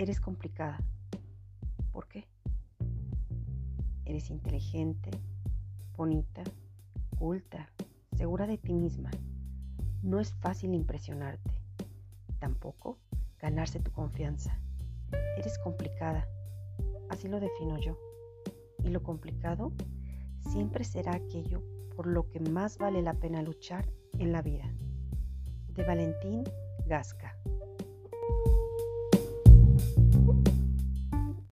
Eres complicada. ¿Por qué? Eres inteligente, bonita, culta, segura de ti misma. No es fácil impresionarte. Tampoco ganarse tu confianza. Eres complicada. Así lo defino yo. Y lo complicado siempre será aquello por lo que más vale la pena luchar en la vida. De Valentín Gasca.